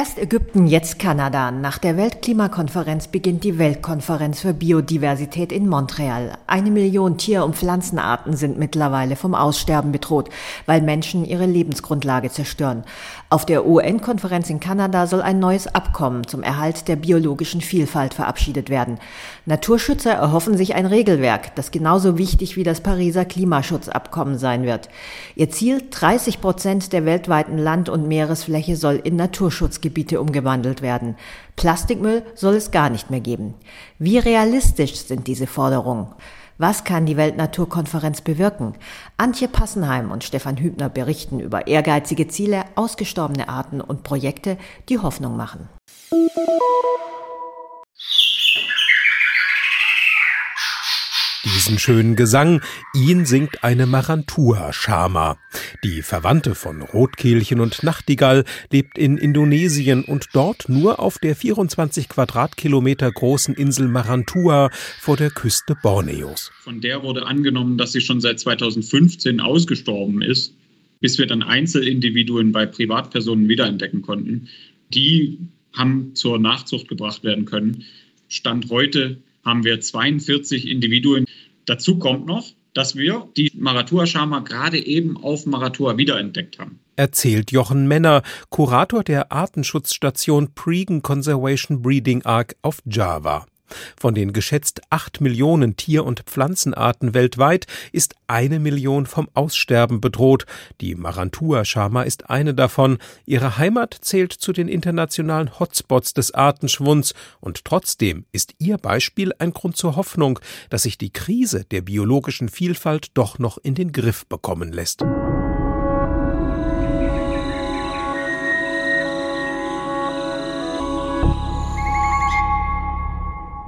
Erst Ägypten, jetzt Kanada. Nach der Weltklimakonferenz beginnt die Weltkonferenz für Biodiversität in Montreal. Eine Million Tier- und Pflanzenarten sind mittlerweile vom Aussterben bedroht, weil Menschen ihre Lebensgrundlage zerstören. Auf der UN-Konferenz in Kanada soll ein neues Abkommen zum Erhalt der biologischen Vielfalt verabschiedet werden. Naturschützer erhoffen sich ein Regelwerk, das genauso wichtig wie das Pariser Klimaschutzabkommen sein wird. Ihr Ziel, 30 Prozent der weltweiten Land- und Meeresfläche soll in Naturschutzgebiete Schutzgebiete umgewandelt werden. Plastikmüll soll es gar nicht mehr geben. Wie realistisch sind diese Forderungen? Was kann die Weltnaturkonferenz bewirken? Antje Passenheim und Stefan Hübner berichten über ehrgeizige Ziele, ausgestorbene Arten und Projekte, die Hoffnung machen. Diesen schönen Gesang, ihn singt eine Marantua-Schama. Die Verwandte von Rotkehlchen und Nachtigall lebt in Indonesien und dort nur auf der 24 Quadratkilometer großen Insel Marantua vor der Küste Borneos. Von der wurde angenommen, dass sie schon seit 2015 ausgestorben ist, bis wir dann Einzelindividuen bei Privatpersonen wiederentdecken konnten. Die haben zur Nachzucht gebracht werden können. Stand heute haben wir 42 Individuen. Dazu kommt noch, dass wir die Maratua-Schama gerade eben auf Maratua wiederentdeckt haben. Erzählt Jochen Menner, Kurator der Artenschutzstation Pregan Conservation Breeding Arc auf Java. Von den geschätzt acht Millionen Tier- und Pflanzenarten weltweit ist eine Million vom Aussterben bedroht. Die Marantua-Schama ist eine davon. Ihre Heimat zählt zu den internationalen Hotspots des Artenschwunds. Und trotzdem ist ihr Beispiel ein Grund zur Hoffnung, dass sich die Krise der biologischen Vielfalt doch noch in den Griff bekommen lässt.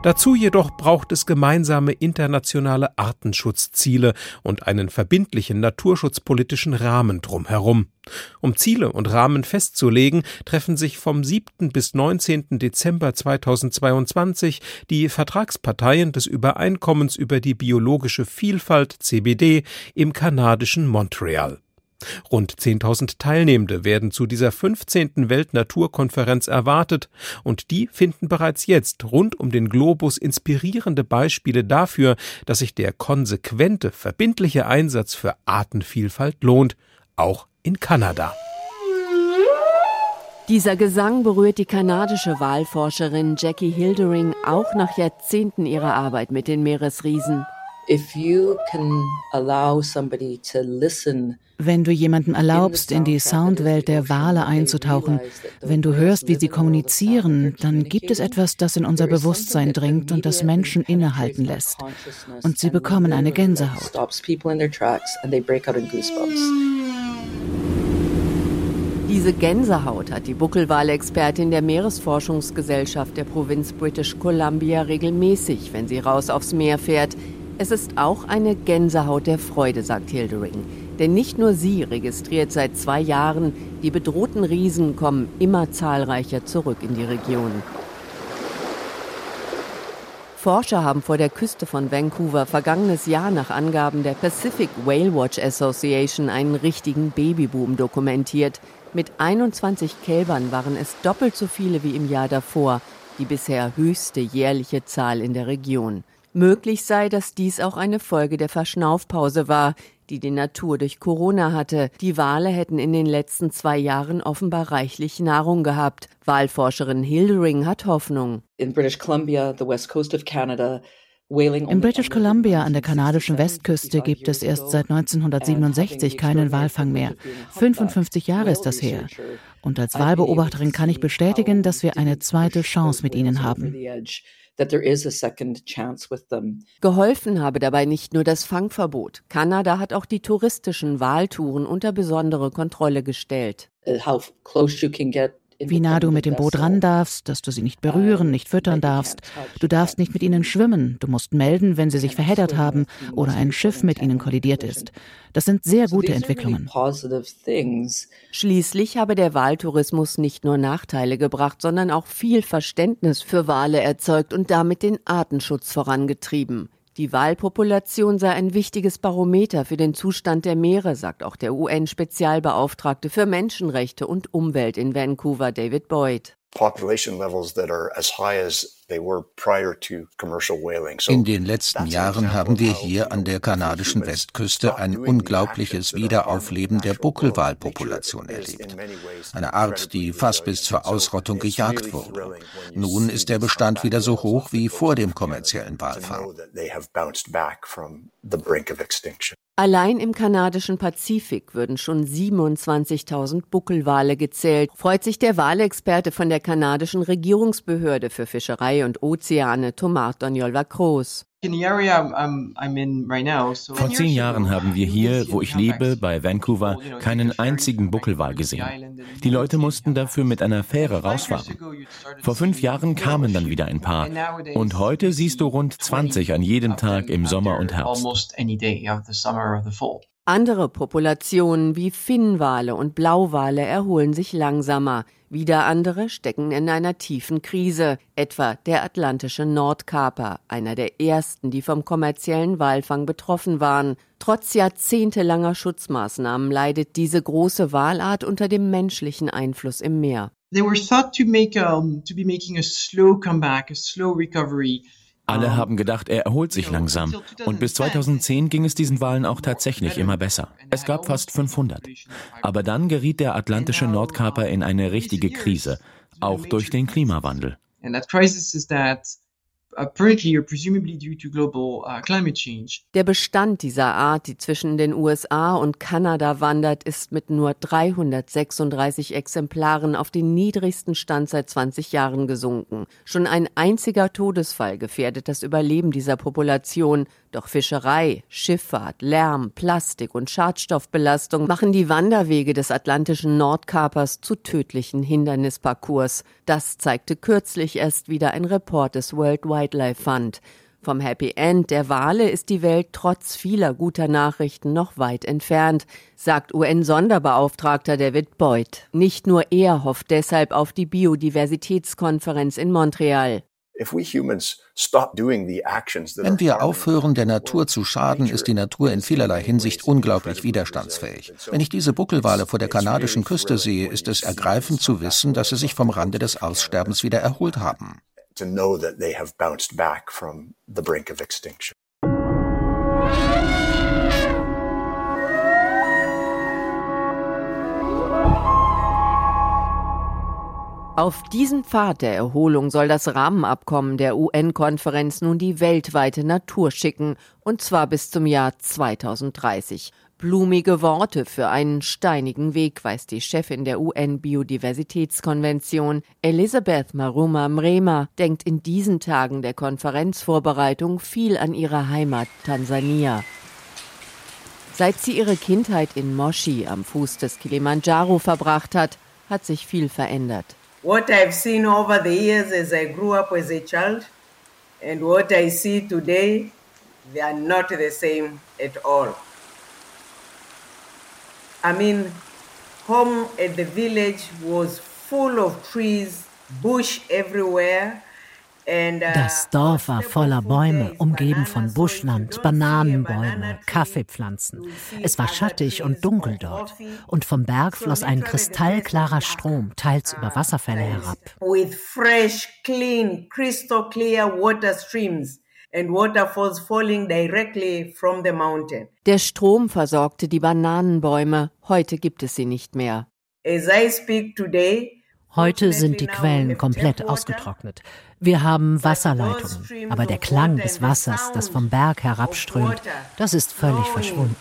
Dazu jedoch braucht es gemeinsame internationale Artenschutzziele und einen verbindlichen naturschutzpolitischen Rahmen drumherum. Um Ziele und Rahmen festzulegen, treffen sich vom 7. bis 19. Dezember 2022 die Vertragsparteien des Übereinkommens über die biologische Vielfalt CBD im kanadischen Montreal. Rund 10.000 Teilnehmende werden zu dieser 15. Weltnaturkonferenz erwartet und die finden bereits jetzt rund um den Globus inspirierende Beispiele dafür, dass sich der konsequente, verbindliche Einsatz für Artenvielfalt lohnt, auch in Kanada. Dieser Gesang berührt die kanadische Wahlforscherin Jackie Hildering auch nach Jahrzehnten ihrer Arbeit mit den Meeresriesen. If you can allow somebody to listen wenn du jemanden erlaubst, in die Soundwelt der Wale einzutauchen, wenn du hörst, wie sie kommunizieren, dann gibt es etwas, das in unser Bewusstsein dringt und das Menschen innehalten lässt. Und sie bekommen eine Gänsehaut. Diese Gänsehaut hat die Buckelwalexpertin der Meeresforschungsgesellschaft der Provinz British Columbia regelmäßig, wenn sie raus aufs Meer fährt. Es ist auch eine Gänsehaut der Freude, sagt Hildering. Denn nicht nur sie registriert seit zwei Jahren, die bedrohten Riesen kommen immer zahlreicher zurück in die Region. Forscher haben vor der Küste von Vancouver vergangenes Jahr nach Angaben der Pacific Whale Watch Association einen richtigen Babyboom dokumentiert. Mit 21 Kälbern waren es doppelt so viele wie im Jahr davor, die bisher höchste jährliche Zahl in der Region. Möglich sei, dass dies auch eine Folge der Verschnaufpause war, die die Natur durch Corona hatte. Die Wale hätten in den letzten zwei Jahren offenbar reichlich Nahrung gehabt. Wahlforscherin Hildering hat Hoffnung. In British Columbia, the west coast of Canada, in British Columbia an der kanadischen Westküste gibt es erst seit 1967 keinen Walfang mehr. 55 Jahre ist das her. Und als Wahlbeobachterin kann ich bestätigen, dass wir eine zweite Chance mit ihnen haben. Geholfen habe dabei nicht nur das Fangverbot. Kanada hat auch die touristischen Wahltouren unter besondere Kontrolle gestellt. Uh, wie nah du mit dem Boot ran darfst, dass du sie nicht berühren, nicht füttern darfst. Du darfst nicht mit ihnen schwimmen. Du musst melden, wenn sie sich verheddert haben oder ein Schiff mit ihnen kollidiert ist. Das sind sehr gute Entwicklungen. Schließlich habe der Wahltourismus nicht nur Nachteile gebracht, sondern auch viel Verständnis für Wale erzeugt und damit den Artenschutz vorangetrieben. Die Walpopulation sei ein wichtiges Barometer für den Zustand der Meere, sagt auch der UN-Spezialbeauftragte für Menschenrechte und Umwelt in Vancouver, David Boyd. In den letzten Jahren haben wir hier an der kanadischen Westküste ein unglaubliches Wiederaufleben der Buckelwalpopulation erlebt. Eine Art, die fast bis zur Ausrottung gejagt wurde. Nun ist der Bestand wieder so hoch wie vor dem kommerziellen Walfang. Allein im kanadischen Pazifik würden schon 27.000 Buckelwale gezählt, freut sich der Walexperte von der kanadischen Regierungsbehörde für Fischerei und Ozeane, Thomas Daniel Vacros. Vor zehn Jahren haben wir hier, wo ich lebe, bei Vancouver, keinen einzigen Buckelwal gesehen. Die Leute mussten dafür mit einer Fähre rausfahren. Vor fünf Jahren kamen dann wieder ein paar. Und heute siehst du rund 20 an jedem Tag im Sommer und Herbst. Andere Populationen wie Finnwale und Blauwale erholen sich langsamer. Wieder andere stecken in einer tiefen Krise, etwa der atlantische Nordkaper, einer der ersten, die vom kommerziellen Walfang betroffen waren. Trotz jahrzehntelanger Schutzmaßnahmen leidet diese große Walart unter dem menschlichen Einfluss im Meer. They were thought to make um, to be making a slow comeback, a slow recovery. Alle haben gedacht, er erholt sich langsam. Und bis 2010 ging es diesen Walen auch tatsächlich immer besser. Es gab fast 500. Aber dann geriet der atlantische Nordkaper in eine richtige Krise, auch durch den Klimawandel. And that crisis is that Der Bestand dieser Art, die zwischen den USA und Kanada wandert, ist mit nur 336 Exemplaren auf den niedrigsten Stand seit 20 Jahren gesunken. Schon ein einziger Todesfall gefährdet das Überleben dieser Population. Doch Fischerei, Schifffahrt, Lärm, Plastik und Schadstoffbelastung machen die Wanderwege des atlantischen Nordkapers zu tödlichen Hindernisparcours. Das zeigte kürzlich erst wieder ein Report des World Wildlife Fund. Vom Happy End der Wale ist die Welt trotz vieler guter Nachrichten noch weit entfernt, sagt UN-Sonderbeauftragter David Boyd. Nicht nur er hofft deshalb auf die Biodiversitätskonferenz in Montreal. Wenn wir aufhören, der Natur zu schaden, ist die Natur in vielerlei Hinsicht unglaublich widerstandsfähig. Wenn ich diese Buckelwale vor der kanadischen Küste sehe, ist es ergreifend zu wissen, dass sie sich vom Rande des Aussterbens wieder erholt haben. To know that they have bounced back from the brink of extinction. Auf diesen Pfad der Erholung soll das Rahmenabkommen der UN-Konferenz nun die weltweite Natur schicken, und zwar bis zum Jahr 2030. Blumige Worte für einen steinigen Weg, weiß die Chefin der UN-Biodiversitätskonvention. Elisabeth Maruma Mrema denkt in diesen Tagen der Konferenzvorbereitung viel an ihre Heimat Tansania. Seit sie ihre Kindheit in Moshi am Fuß des Kilimanjaro verbracht hat, hat sich viel verändert. What I've seen over the years as I grew up as a child and what I see today, they are not the same at all. I mean, home at the village was full of trees, bush everywhere. Uh, das Dorf war voller Bäume, umgeben von Buschland, Bananenbäume, Kaffeepflanzen. Es war schattig und dunkel dort. Und vom Berg floss ein kristallklarer Strom, teils über Wasserfälle herab. With fresh, clean, crystal clear water streams. And waterfalls falling directly from the mountain. Der Strom versorgte die Bananenbäume. Heute gibt es sie nicht mehr. As I speak today, Heute sind die Quellen komplett ausgetrocknet. Wir haben Wasserleitungen, aber der Klang des Wassers, das vom Berg herabströmt, das ist völlig verschwunden.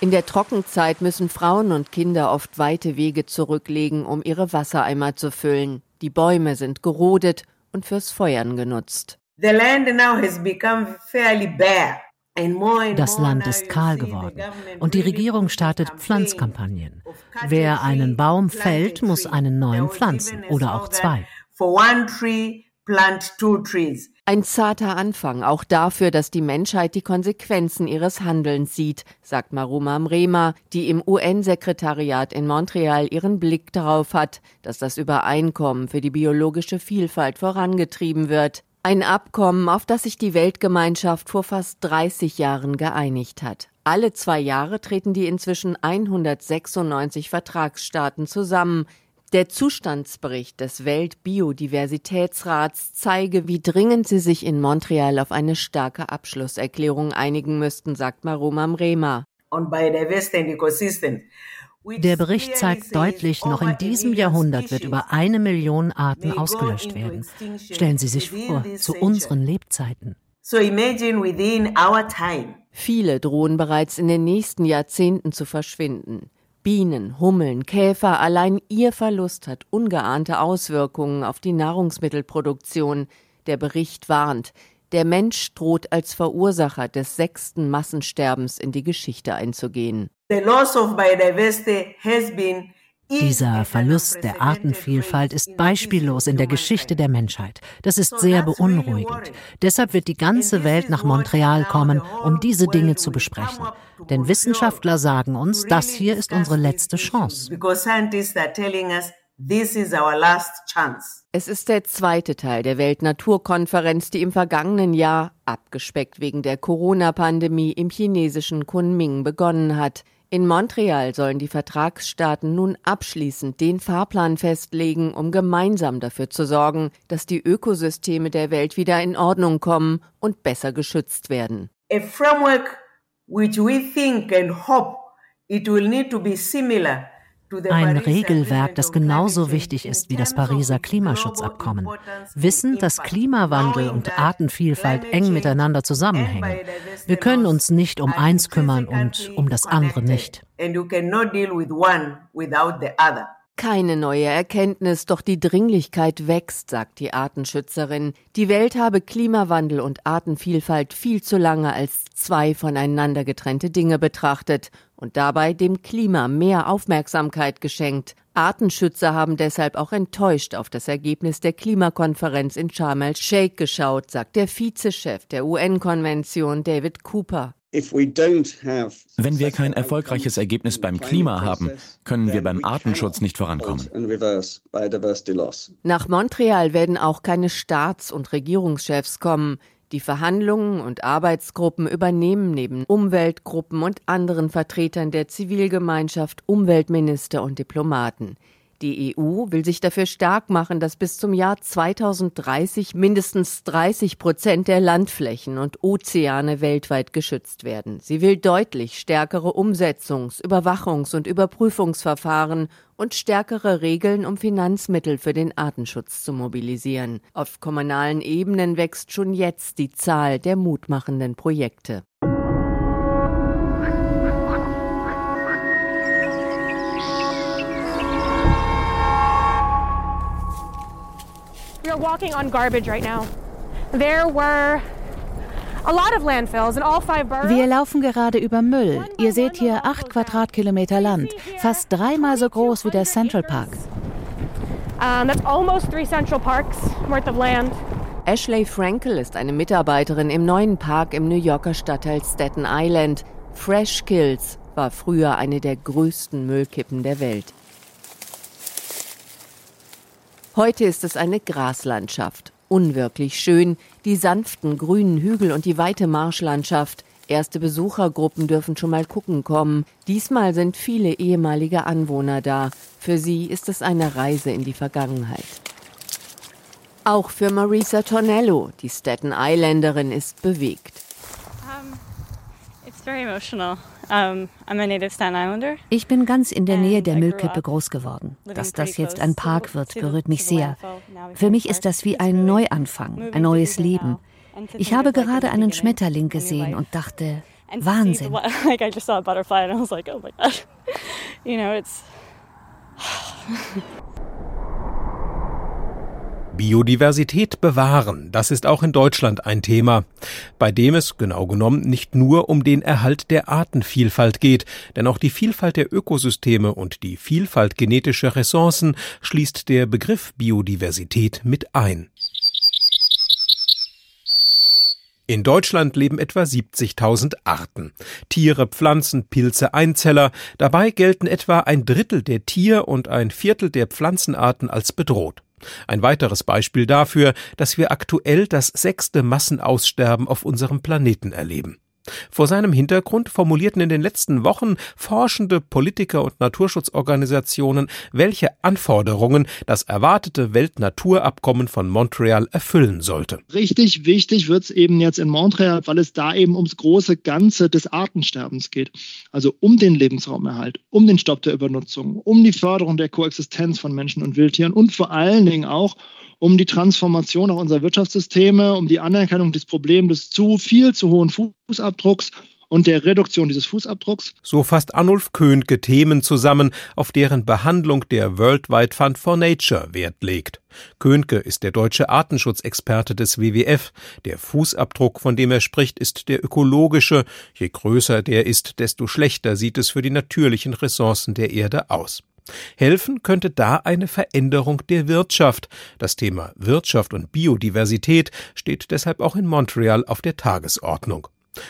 In der Trockenzeit müssen Frauen und Kinder oft weite Wege zurücklegen, um ihre Wassereimer zu füllen. Die Bäume sind gerodet und fürs Feuern genutzt. The land now has become fairly bare. Das Land ist kahl geworden und die Regierung startet Pflanzkampagnen. Wer einen Baum fällt, muss einen neuen pflanzen oder auch zwei. Ein zarter Anfang, auch dafür, dass die Menschheit die Konsequenzen ihres Handelns sieht, sagt Maruma Mrema, die im UN-Sekretariat in Montreal ihren Blick darauf hat, dass das Übereinkommen für die biologische Vielfalt vorangetrieben wird. Ein Abkommen, auf das sich die Weltgemeinschaft vor fast 30 Jahren geeinigt hat. Alle zwei Jahre treten die inzwischen 196 Vertragsstaaten zusammen. Der Zustandsbericht des Weltbiodiversitätsrats zeige, wie dringend sie sich in Montreal auf eine starke Abschlusserklärung einigen müssten, sagt Maroma Mrema. Der Bericht zeigt deutlich, noch in diesem Jahrhundert wird über eine Million Arten ausgelöscht werden. Stellen Sie sich vor, zu unseren Lebzeiten. Viele drohen bereits in den nächsten Jahrzehnten zu verschwinden. Bienen, Hummeln, Käfer, allein ihr Verlust hat ungeahnte Auswirkungen auf die Nahrungsmittelproduktion. Der Bericht warnt, der Mensch droht als Verursacher des sechsten Massensterbens in die Geschichte einzugehen. The loss of biodiversity has been dieser Verlust der Artenvielfalt ist beispiellos in der Geschichte der Menschheit. Das ist sehr beunruhigend. Deshalb wird die ganze Welt nach Montreal kommen, um diese Dinge zu besprechen. Denn Wissenschaftler sagen uns, das hier ist unsere letzte Chance. Es ist der zweite Teil der Weltnaturkonferenz, die im vergangenen Jahr, abgespeckt wegen der Corona-Pandemie, im chinesischen Kunming begonnen hat. In Montreal sollen die Vertragsstaaten nun abschließend den Fahrplan festlegen, um gemeinsam dafür zu sorgen, dass die Ökosysteme der Welt wieder in Ordnung kommen und besser geschützt werden. A framework which we think and hope it will need to be similar ein Regelwerk, das genauso wichtig ist wie das Pariser Klimaschutzabkommen. Wissen, dass Klimawandel und Artenvielfalt eng miteinander zusammenhängen. Wir können uns nicht um eins kümmern und um das andere nicht. Keine neue Erkenntnis, doch die Dringlichkeit wächst, sagt die Artenschützerin. Die Welt habe Klimawandel und Artenvielfalt viel zu lange als zwei voneinander getrennte Dinge betrachtet und dabei dem Klima mehr Aufmerksamkeit geschenkt. Artenschützer haben deshalb auch enttäuscht auf das Ergebnis der Klimakonferenz in Sharm el-Sheikh geschaut, sagt der Vizechef der UN-Konvention David Cooper. Wenn wir kein erfolgreiches Ergebnis beim Klima haben, können wir beim Artenschutz nicht vorankommen. Nach Montreal werden auch keine Staats- und Regierungschefs kommen. Die Verhandlungen und Arbeitsgruppen übernehmen neben Umweltgruppen und anderen Vertretern der Zivilgemeinschaft Umweltminister und Diplomaten. Die EU will sich dafür stark machen, dass bis zum Jahr 2030 mindestens 30 Prozent der Landflächen und Ozeane weltweit geschützt werden. Sie will deutlich stärkere Umsetzungs-, Überwachungs- und Überprüfungsverfahren und stärkere Regeln, um Finanzmittel für den Artenschutz zu mobilisieren. Auf kommunalen Ebenen wächst schon jetzt die Zahl der mutmachenden Projekte. Walking on garbage right now. There were wir laufen gerade über Müll. Ihr seht hier acht Quadratkilometer Land, fast dreimal so groß wie der Central Park. Ashley Frankel ist eine Mitarbeiterin im neuen Park im New Yorker Stadtteil Staten Island. Fresh Kills war früher eine der größten Müllkippen der Welt. Heute ist es eine Graslandschaft. Unwirklich schön, die sanften grünen Hügel und die weite Marschlandschaft. Erste Besuchergruppen dürfen schon mal gucken kommen. Diesmal sind viele ehemalige Anwohner da. Für sie ist es eine Reise in die Vergangenheit. Auch für Marisa Tornello, die Staten Islanderin, ist bewegt. Um, it's very emotional. Ich bin ganz in der Nähe der Müllkippe groß geworden. Dass das jetzt ein Park wird, berührt mich sehr. Für mich ist das wie ein Neuanfang, ein neues Leben. Ich habe gerade einen Schmetterling gesehen und dachte, Wahnsinn. Biodiversität bewahren, das ist auch in Deutschland ein Thema, bei dem es genau genommen nicht nur um den Erhalt der Artenvielfalt geht, denn auch die Vielfalt der Ökosysteme und die Vielfalt genetischer Ressourcen schließt der Begriff Biodiversität mit ein. In Deutschland leben etwa 70.000 Arten. Tiere, Pflanzen, Pilze, Einzeller. Dabei gelten etwa ein Drittel der Tier- und ein Viertel der Pflanzenarten als bedroht. Ein weiteres Beispiel dafür, dass wir aktuell das sechste Massenaussterben auf unserem Planeten erleben. Vor seinem Hintergrund formulierten in den letzten Wochen forschende Politiker und Naturschutzorganisationen, welche Anforderungen das erwartete Weltnaturabkommen von Montreal erfüllen sollte. Richtig wichtig wird es eben jetzt in Montreal, weil es da eben ums große Ganze des Artensterbens geht. Also um den Lebensraumerhalt, um den Stopp der Übernutzung, um die Förderung der Koexistenz von Menschen und Wildtieren und vor allen Dingen auch um die Transformation auch unserer Wirtschaftssysteme, um die Anerkennung des Problems des zu viel, zu hohen Fußabdrucks und der Reduktion dieses Fußabdrucks. So fasst Arnulf Köhnke Themen zusammen, auf deren Behandlung der Worldwide Fund for Nature Wert legt. Köhnke ist der deutsche Artenschutzexperte des WWF. Der Fußabdruck, von dem er spricht, ist der ökologische. Je größer der ist, desto schlechter sieht es für die natürlichen Ressourcen der Erde aus. Helfen könnte da eine Veränderung der Wirtschaft. Das Thema Wirtschaft und Biodiversität steht deshalb auch in Montreal auf der Tagesordnung.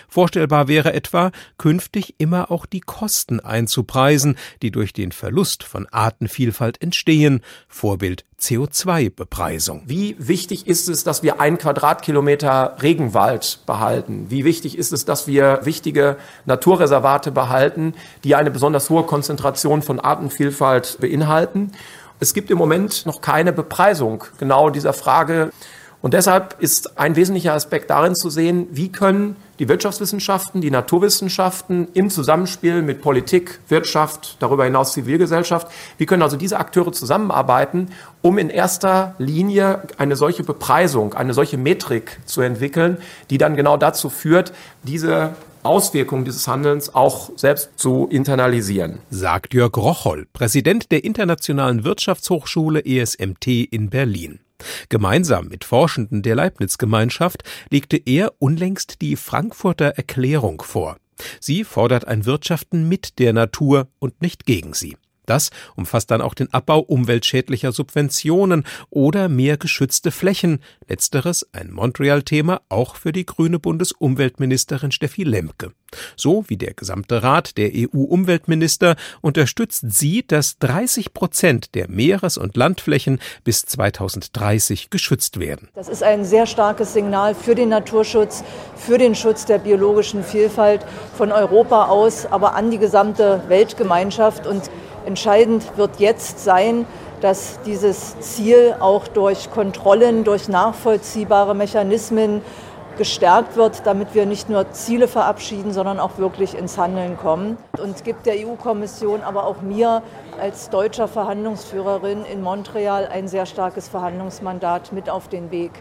Vorstellbar wäre etwa, künftig immer auch die Kosten einzupreisen, die durch den Verlust von Artenvielfalt entstehen, Vorbild CO2-Bepreisung. Wie wichtig ist es, dass wir ein Quadratkilometer Regenwald behalten? Wie wichtig ist es, dass wir wichtige Naturreservate behalten, die eine besonders hohe Konzentration von Artenvielfalt beinhalten? Es gibt im Moment noch keine Bepreisung genau dieser Frage. Und deshalb ist ein wesentlicher Aspekt darin zu sehen, wie können die Wirtschaftswissenschaften, die Naturwissenschaften im Zusammenspiel mit Politik, Wirtschaft, darüber hinaus Zivilgesellschaft, wie können also diese Akteure zusammenarbeiten, um in erster Linie eine solche Bepreisung, eine solche Metrik zu entwickeln, die dann genau dazu führt, diese Auswirkungen dieses Handelns auch selbst zu internalisieren. Sagt Jörg Rocholl, Präsident der Internationalen Wirtschaftshochschule ESMT in Berlin. Gemeinsam mit Forschenden der Leibniz-Gemeinschaft legte er unlängst die Frankfurter Erklärung vor. Sie fordert ein Wirtschaften mit der Natur und nicht gegen sie. Das umfasst dann auch den Abbau umweltschädlicher Subventionen oder mehr geschützte Flächen. Letzteres ein Montreal-Thema auch für die grüne Bundesumweltministerin Steffi Lemke. So wie der gesamte Rat der EU-Umweltminister unterstützt sie, dass 30 Prozent der Meeres- und Landflächen bis 2030 geschützt werden. Das ist ein sehr starkes Signal für den Naturschutz, für den Schutz der biologischen Vielfalt von Europa aus, aber an die gesamte Weltgemeinschaft und Entscheidend wird jetzt sein, dass dieses Ziel auch durch Kontrollen, durch nachvollziehbare Mechanismen gestärkt wird, damit wir nicht nur Ziele verabschieden, sondern auch wirklich ins Handeln kommen. Und gibt der EU-Kommission, aber auch mir als deutscher Verhandlungsführerin in Montreal ein sehr starkes Verhandlungsmandat mit auf den Weg.